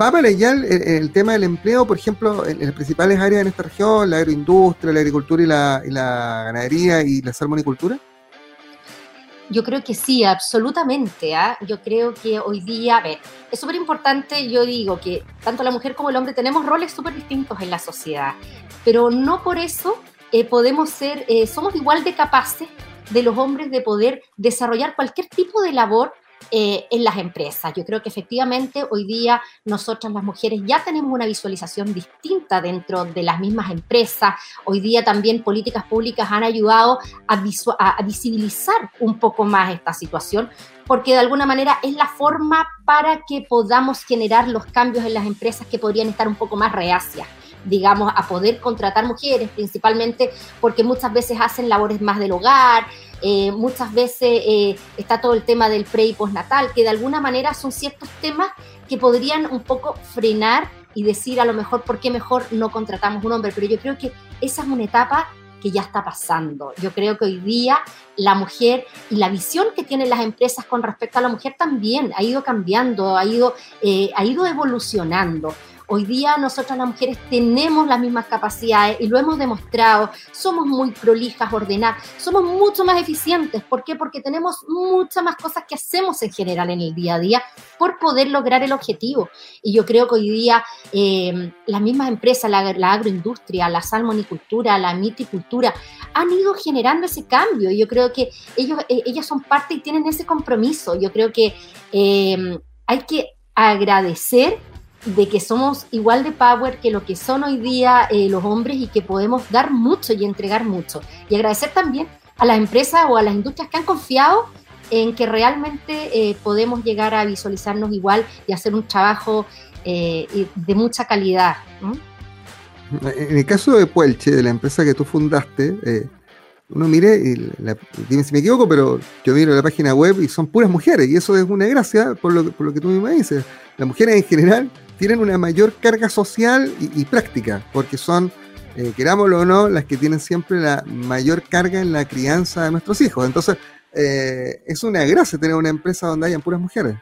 ¿Va para allá el, tema del empleo, por ejemplo, en, las principales áreas de esta región, la agroindustria, la agricultura y la, ganadería y la salmonicultura? Yo creo que sí, absolutamente. ¿ah? Yo creo que hoy día, a ver, es súper importante, yo digo que tanto la mujer como el hombre tenemos roles súper distintos en la sociedad, pero no por eso eh, podemos ser, eh, somos igual de capaces de los hombres de poder desarrollar cualquier tipo de labor eh, en las empresas. Yo creo que efectivamente hoy día nosotras las mujeres ya tenemos una visualización distinta dentro de las mismas empresas. Hoy día también políticas públicas han ayudado a, a visibilizar un poco más esta situación porque de alguna manera es la forma para que podamos generar los cambios en las empresas que podrían estar un poco más reacias digamos, a poder contratar mujeres, principalmente porque muchas veces hacen labores más del hogar, eh, muchas veces eh, está todo el tema del pre y postnatal, que de alguna manera son ciertos temas que podrían un poco frenar y decir a lo mejor por qué mejor no contratamos un hombre, pero yo creo que esa es una etapa que ya está pasando. Yo creo que hoy día la mujer y la visión que tienen las empresas con respecto a la mujer también ha ido cambiando, ha ido, eh, ha ido evolucionando. Hoy día nosotras las mujeres tenemos las mismas capacidades y lo hemos demostrado. Somos muy prolijas, ordenadas, somos mucho más eficientes. ¿Por qué? Porque tenemos muchas más cosas que hacemos en general en el día a día por poder lograr el objetivo. Y yo creo que hoy día eh, las mismas empresas, la, agroindustria, la salmonicultura, la miticultura, han ido generando ese cambio. Yo creo que ellos, eh, ellas son parte y tienen ese compromiso. Yo creo que eh, hay que agradecer de que somos igual de power que lo que son hoy día eh, los hombres y que podemos dar mucho y entregar mucho. Y agradecer también a las empresas o a las industrias que han confiado en que realmente eh, podemos llegar a visualizarnos igual y hacer un trabajo eh, de mucha calidad. En el caso de Puelche, de la empresa que tú fundaste, uno mire, y dime si me equivoco, pero yo miro la página web y son puras mujeres, y eso es una gracia por lo, por lo que tú misma dices. Las mujeres en general tienen una mayor carga social y, práctica, porque son, eh, querámoslo o no, las que tienen siempre la mayor carga en la crianza de nuestros hijos. Entonces, eh, es una gracia tener una empresa donde hayan puras mujeres.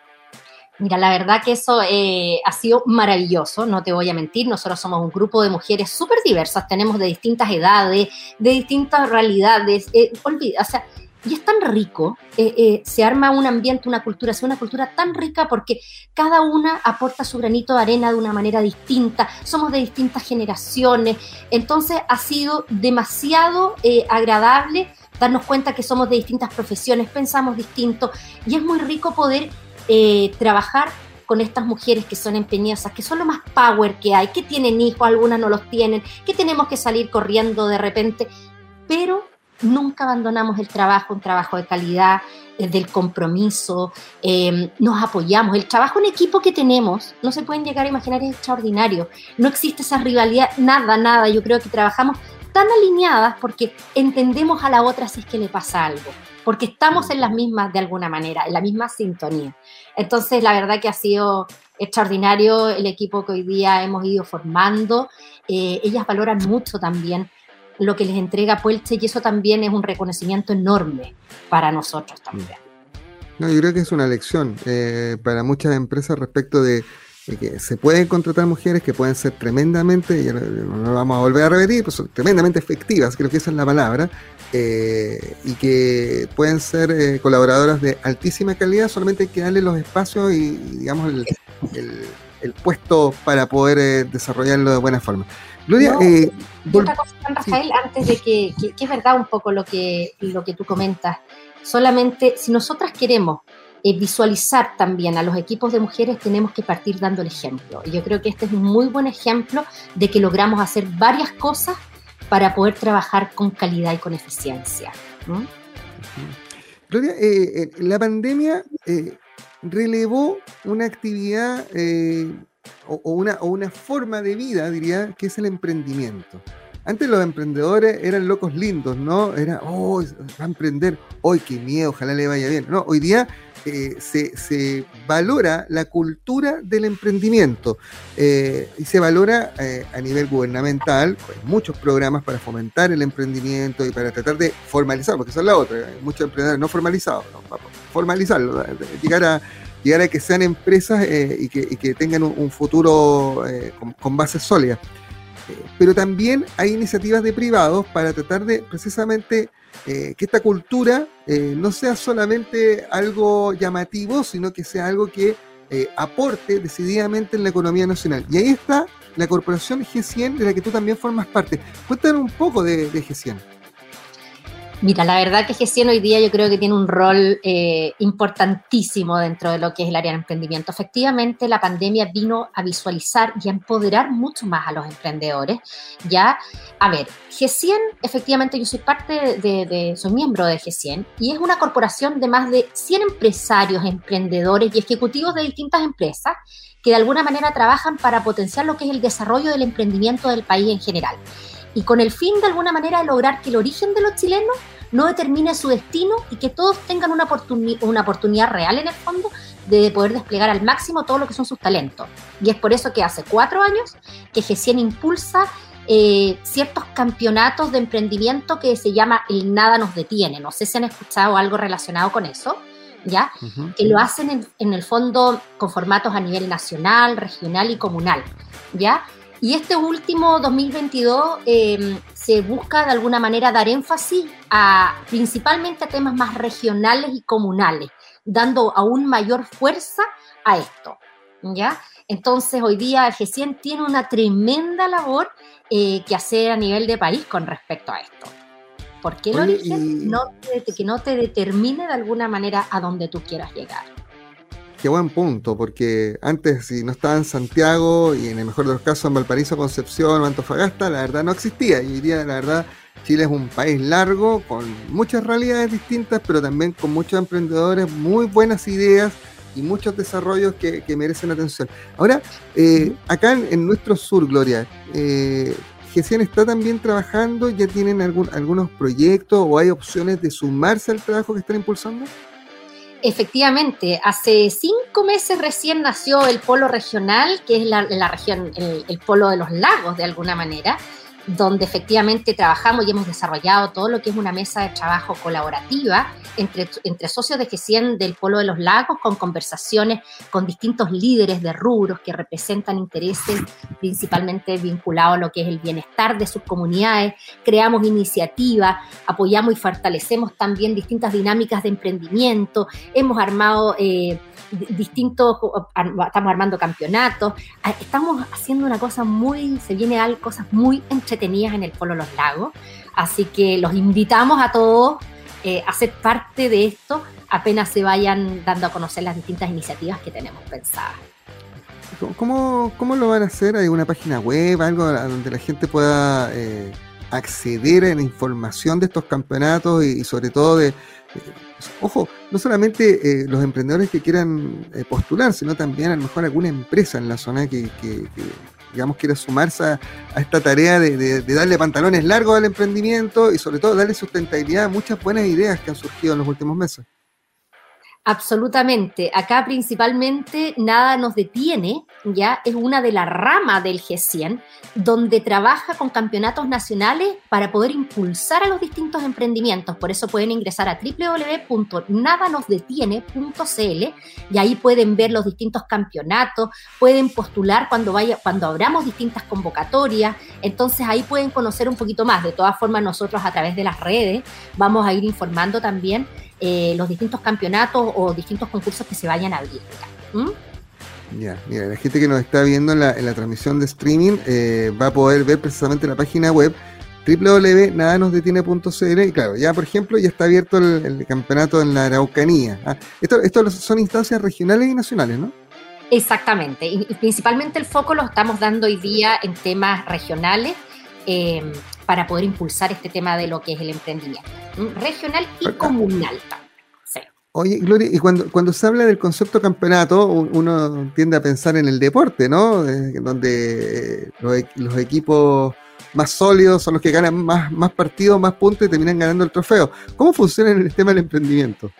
Mira, la verdad que eso eh, ha sido maravilloso, no te voy a mentir. Nosotros somos un grupo de mujeres súper diversas, tenemos de distintas edades, de distintas realidades. olvida, o sea, y es tan rico, eh, eh, se arma un ambiente, una cultura, es una cultura tan rica porque cada una aporta su granito de arena de una manera distinta, somos de distintas generaciones, entonces ha sido demasiado eh, agradable darnos cuenta que somos de distintas profesiones, pensamos distinto y es muy rico poder trabajar con estas mujeres que son empeñosas, que son lo más power que hay, que tienen hijos, algunas no los tienen, que tenemos que salir corriendo de repente, pero nunca abandonamos el trabajo, un trabajo de calidad, eh, del compromiso, eh, nos apoyamos. El trabajo en equipo que tenemos, no se pueden llegar a imaginar, es extraordinario. No existe esa rivalidad, nada, nada. Yo creo que trabajamos tan alineadas porque entendemos a la otra si es que le pasa algo, porque estamos en las mismas de alguna manera, en la misma sintonía. Entonces, la verdad que ha sido extraordinario el equipo que hoy día hemos ido formando. Eh, ellas valoran mucho también lo que les entrega Puelche y eso también es un reconocimiento enorme para nosotros también. No, yo creo que es una lección eh, para muchas empresas respecto de, que se pueden contratar mujeres que pueden ser tremendamente, y no lo vamos a volver a repetir, pues son tremendamente efectivas, creo que esa es la palabra, eh, y que pueden ser eh, colaboradoras de altísima calidad, solamente hay que darle los espacios y, digamos, el, el, puesto para poder desarrollarlo de buena forma. Gloria, eh, otra cosa, Rafael, antes de que, que, es verdad un poco lo que, lo que tú comentas, solamente si nosotras queremos eh, visualizar también a los equipos de mujeres, tenemos que partir dando el ejemplo. Y yo creo que este es un muy buen ejemplo de que logramos hacer varias cosas para poder trabajar con calidad y con eficiencia. Gloria, eh, la pandemia relevó una actividad o, una, o una forma de vida, diría, que es el emprendimiento. Antes los emprendedores eran locos lindos, ¿no? Era, oh, va a emprender, hoy qué miedo, ojalá le vaya bien. No, hoy día eh, se, valora la cultura del emprendimiento eh, y se valora eh, a nivel gubernamental, pues, muchos programas para fomentar el emprendimiento y para tratar de formalizar, porque esa es la otra, muchos emprendedores no formalizados, formalizarlo, llegar a llegar a que sean empresas eh, y, que, tengan un, futuro eh, con, bases sólidas. Eh, pero también hay iniciativas de privados para tratar de precisamente que esta cultura no sea solamente algo llamativo, sino que sea algo que aporte decididamente en la economía nacional. Y ahí está la corporación G100 de la que tú también formas parte. Cuéntanos un poco de, de G100. Mira, la verdad que Gestión hoy día yo creo que tiene un rol eh, importantísimo dentro de lo que es el área de emprendimiento. Efectivamente, la pandemia vino a visualizar y a empoderar mucho más a los emprendedores. Ya, a ver, G100, efectivamente yo soy parte de, soy miembro de G100 y es una corporación de más de 100 empresarios, emprendedores y ejecutivos de distintas empresas que de alguna manera trabajan para potenciar lo que es el desarrollo del emprendimiento del país en general y con el fin de alguna manera de lograr que el origen de los chilenos no determine su destino y que todos tengan una, una oportunidad real en el fondo de poder desplegar al máximo todo lo que son sus talentos. Y es por eso que hace cuatro años que GECIEN impulsa eh, ciertos campeonatos de emprendimiento que se llama El Nada nos detiene. No sé si han escuchado algo relacionado con eso. ¿ya? Que lo hacen en, el fondo con formatos a nivel nacional, regional y comunal, ¿ya? Y este último 2022 em, se busca de alguna manera dar énfasis a principalmente a temas más regionales y comunales, dando aún mayor fuerza a esto, ¿ya? Entonces hoy día el G100 tiene una tremenda labor eh, que hacer a nivel de país con respecto a esto. Porque el origen no que no te determine de alguna manera a dónde tú quieras llegar. Qué buen punto, porque antes si no estaba en Santiago y en el mejor de los casos en Valparaíso, Concepción o Antofagasta, la verdad no existía. Y diría, la verdad, Chile es un país largo, con muchas realidades distintas, pero también con muchos emprendedores, muy buenas ideas y muchos desarrollos que, merecen atención. Ahora, eh, acá en, nuestro sur, Gloria, eh, está también trabajando? ¿Ya tienen algún, algunos proyectos o hay opciones de sumarse al trabajo que están impulsando? Efectivamente, hace cinco meses recién nació el polo regional, que es la, región, el, polo de los lagos de alguna manera, donde efectivamente trabajamos y hemos desarrollado todo lo que es una mesa de trabajo colaborativa entre, entre socios de GECIEN del Polo de los Lagos, con conversaciones con distintos líderes de rubros que representan intereses principalmente vinculados a lo que es el bienestar de sus comunidades. Creamos iniciativas, apoyamos y fortalecemos también distintas dinámicas de emprendimiento. Hemos armado... Eh, distintos, estamos armando campeonatos, ah, estamos haciendo una cosa muy, se viene algo, cosas muy entretenidas en el Polo Los Lagos, así que los invitamos a todos eh, a ser parte de esto apenas se vayan dando a conocer las distintas iniciativas que tenemos pensadas. ¿Cómo, cómo lo van a hacer? ¿Hay una página web, algo donde la gente pueda eh, acceder a la información de estos campeonatos y, sobre todo de, ojo, no solamente eh, los emprendedores que quieran eh, postular, sino también a lo mejor alguna empresa en la zona que, digamos, quiera sumarse a, esta tarea de, darle pantalones largos al emprendimiento y sobre todo darle sustentabilidad a muchas buenas ideas que han surgido en los últimos meses. Absolutamente. Acá principalmente nada nos detiene, ya es una de las ramas del G100, donde trabaja con campeonatos nacionales para poder impulsar a los distintos emprendimientos. Por eso pueden ingresar a www.nadanosdetiene.cl y ahí pueden ver los distintos campeonatos, pueden postular cuando vaya, cuando abramos distintas convocatorias. Entonces ahí pueden conocer un poquito más. De todas formas, nosotros a través de las redes vamos a ir informando también eh, los distintos campeonatos o distintos concursos que se vayan a abrir. Ya, mira, la gente que nos está viendo en la, transmisión de streaming eh, va a poder ver precisamente la página web www.nadanosdetiene.cl y claro, ya por ejemplo ya está abierto el, campeonato en la Araucanía. ¿ah? Esto, esto son instancias regionales y nacionales, ¿no? Exactamente, y, principalmente el foco lo estamos dando hoy día en temas regionales eh, para poder impulsar este tema de lo que es el emprendimiento regional y comunal Oye, Gloria, y cuando, cuando se habla del concepto campeonato, uno tiende a pensar en el deporte, ¿no? donde eh, los, equipos más sólidos son los que ganan más, más partidos, más puntos y terminan ganando el trofeo. ¿Cómo funciona en el tema del emprendimiento?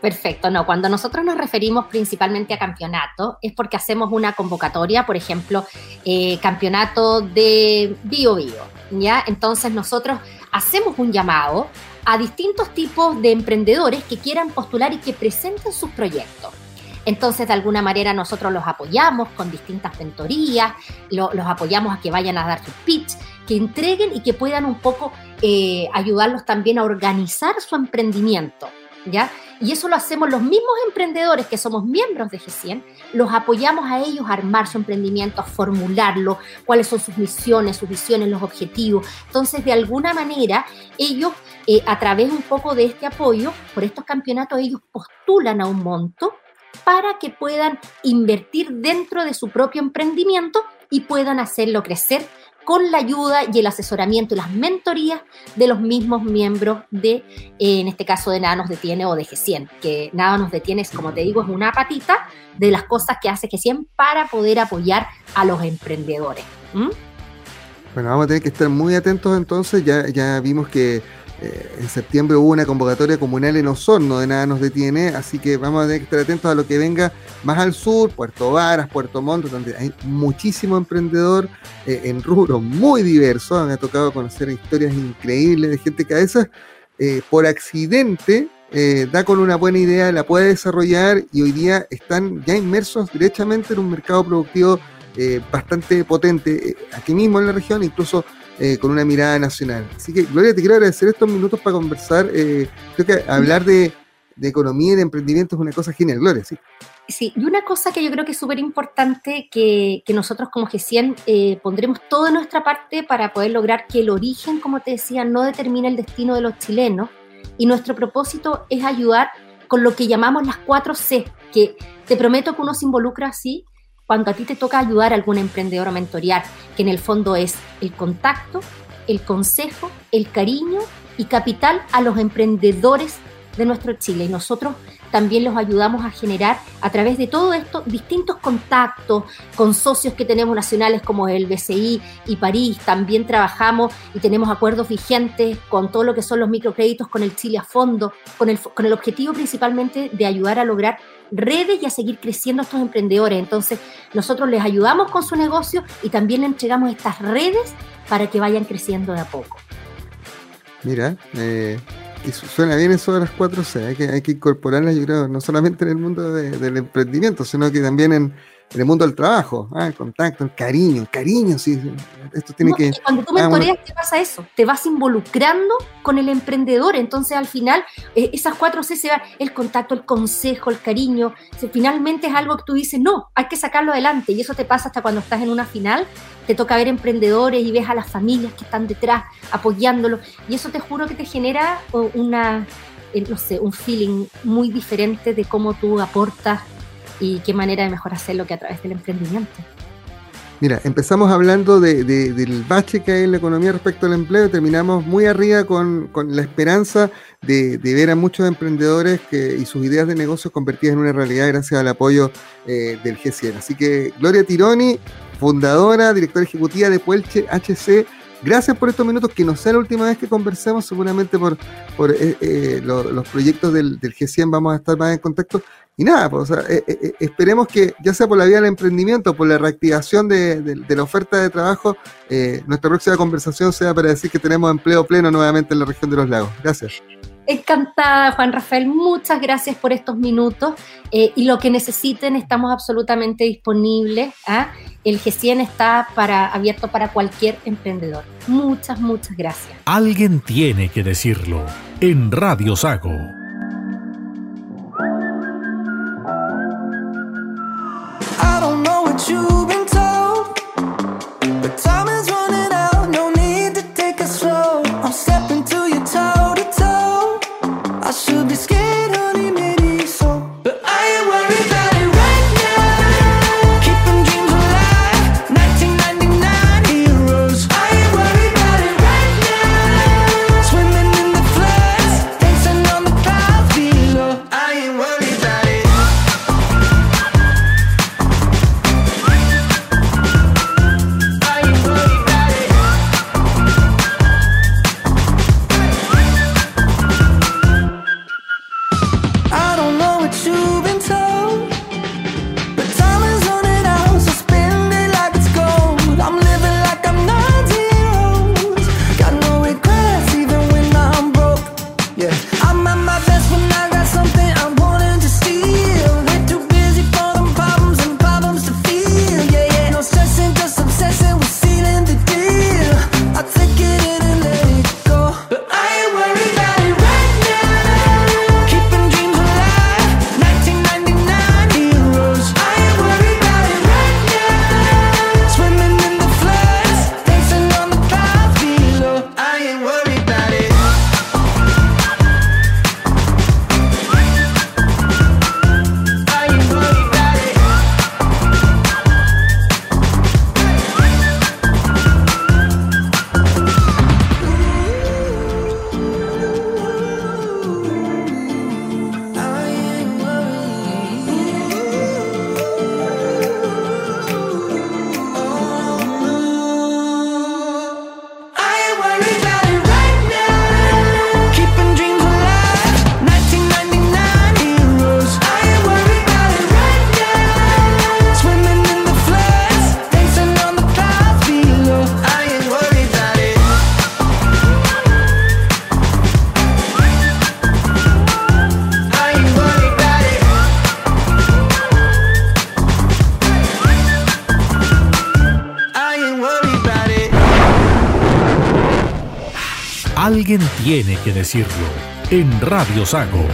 Perfecto, no, cuando nosotros nos referimos principalmente a campeonato es porque hacemos una convocatoria, por ejemplo, eh, campeonato de bio bio, Entonces nosotros hacemos un llamado a distintos tipos de emprendedores que quieran postular y que presenten sus proyectos. Entonces, de alguna manera, nosotros los apoyamos con distintas mentorías, los apoyamos a que vayan a dar sus pitch, que entreguen y que puedan un poco eh, ayudarlos también a organizar su emprendimiento. ¿ya? Y eso lo hacemos los mismos emprendedores que somos miembros de G100, los apoyamos a ellos a armar su emprendimiento, a formularlo, cuáles son sus misiones, sus visiones, los objetivos. Entonces, de alguna manera, ellos, eh, a través un poco de este apoyo, por estos campeonatos, ellos postulan a un monto para que puedan invertir dentro de su propio emprendimiento y puedan hacerlo crecer con la ayuda y el asesoramiento y las mentorías de los mismos miembros de, eh, en este caso, de Nada nos detiene o de G100, que Nada nos detiene, es, como te digo, es una patita de las cosas que hace G100 para poder apoyar a los emprendedores. Bueno, vamos a tener que estar muy atentos entonces, ya, ya vimos que eh, en septiembre hubo una convocatoria comunal en Osorno, de nada nos detiene, así que vamos a tener que estar atentos a lo que venga más al sur, Puerto Varas, Puerto Montt, donde hay muchísimo emprendedor eh, en rubros muy diversos. Me ha tocado conocer historias increíbles de gente que a veces eh, por accidente da con una buena idea, la puede desarrollar y hoy día están ya inmersos directamente en un mercado productivo bastante potente aquí mismo en la región, incluso con una mirada nacional. Así que, Gloria, te quiero agradecer estos minutos para conversar. creo que hablar de, de economía y de emprendimiento es una cosa genial, Gloria, sí. Sí, y una cosa que yo creo que es súper importante que, que, nosotros como G100 eh, pondremos toda nuestra parte para poder lograr que el origen, como te decía, no determine el destino de los chilenos. Y nuestro propósito es ayudar con lo que llamamos las cuatro C, que te prometo que uno se involucra así cuando a ti te toca ayudar a algún emprendedor o mentorear, que en el fondo es el contacto, el consejo, el cariño y capital a los emprendedores de nuestro Chile. Y nosotros también los ayudamos a generar a través de todo esto distintos contactos con socios que tenemos nacionales como el BCI y París. También trabajamos y tenemos acuerdos vigentes con todo lo que son los microcréditos con el Chile a fondo, con el, con el objetivo principalmente de ayudar a lograr redes y a seguir creciendo estos emprendedores. Entonces, nosotros les ayudamos con su negocio y también les entregamos estas redes para que vayan creciendo de a poco. Mira, eh, y suena bien eso de las 4C, hay que, hay que incorporarlas, yo creo, no solamente en el mundo del emprendimiento, sino que también en, en el mundo del trabajo, ¿ah? el contacto, el cariño, el cariño, sí, esto tiene que... Cuando tú mentoreas, ¿qué pasa eso? Te vas involucrando con el emprendedor, entonces al final eh, esas cuatro C se van, el contacto, el consejo, el cariño, finalmente es algo que tú dices, no, hay que sacarlo adelante, y eso te pasa hasta cuando estás en una final, te toca ver emprendedores y ves a las familias que están detrás apoyándolo, y eso te juro que te genera una, eh, no sé, un feeling muy diferente de cómo tú aportas y qué manera de mejor hacerlo que a través del emprendimiento. Mira, empezamos hablando de, del bache que hay en la economía respecto al empleo y terminamos muy arriba con, la esperanza de, ver a muchos emprendedores y sus ideas de negocio convertidas en una realidad gracias al apoyo eh, del G100. Así que Gloria Tironi, fundadora, directora ejecutiva de Puelche HC, gracias por estos minutos, que no sea la última vez que conversemos, seguramente por, por eh, eh, los proyectos del, del, G100 vamos a estar más en contacto. Y nada, pues, eh, eh, eh, esperemos que ya sea por la vía del emprendimiento, por la reactivación de, la oferta de trabajo, nuestra próxima conversación sea para decir que tenemos empleo pleno nuevamente en la región de los lagos. Gracias. Encantada, Juan Rafael. Muchas gracias por estos minutos. y lo que necesiten, estamos absolutamente disponibles. ¿ah? El G100 está para, abierto para cualquier emprendedor. Muchas, muchas gracias. Alguien tiene que decirlo. En Radio Sago. time tiene que decirlo en Radio Sago.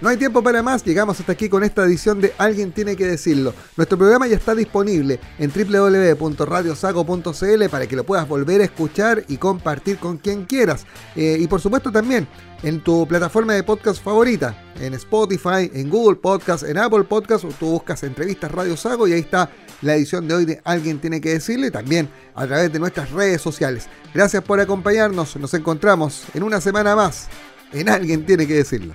No hay tiempo para más, llegamos hasta aquí con esta edición de Alguien tiene que decirlo. Nuestro programa ya está disponible en www.radiosago.cl para que lo puedas volver a escuchar y compartir con quien quieras. Eh, y por supuesto también en tu plataforma de podcast favorita, en Spotify, en Google Podcast, en Apple Podcast, tú buscas entrevistas Radio Sago y ahí está la edición de hoy de Alguien tiene que decirlo y también a través de nuestras redes sociales. Gracias por acompañarnos, nos encontramos en una semana más en Alguien tiene que decirlo.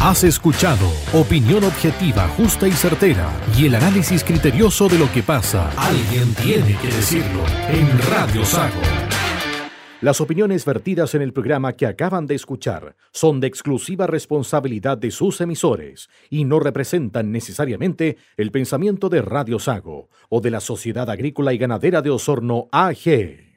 Has escuchado opinión objetiva, justa y certera y el análisis criterioso de lo que pasa. Alguien tiene que decirlo en Radio Sago. Las opiniones vertidas en el programa que acaban de escuchar son de exclusiva responsabilidad de sus emisores y no representan necesariamente el pensamiento de Radio Sago o de la Sociedad Agrícola y Ganadera de Osorno AG.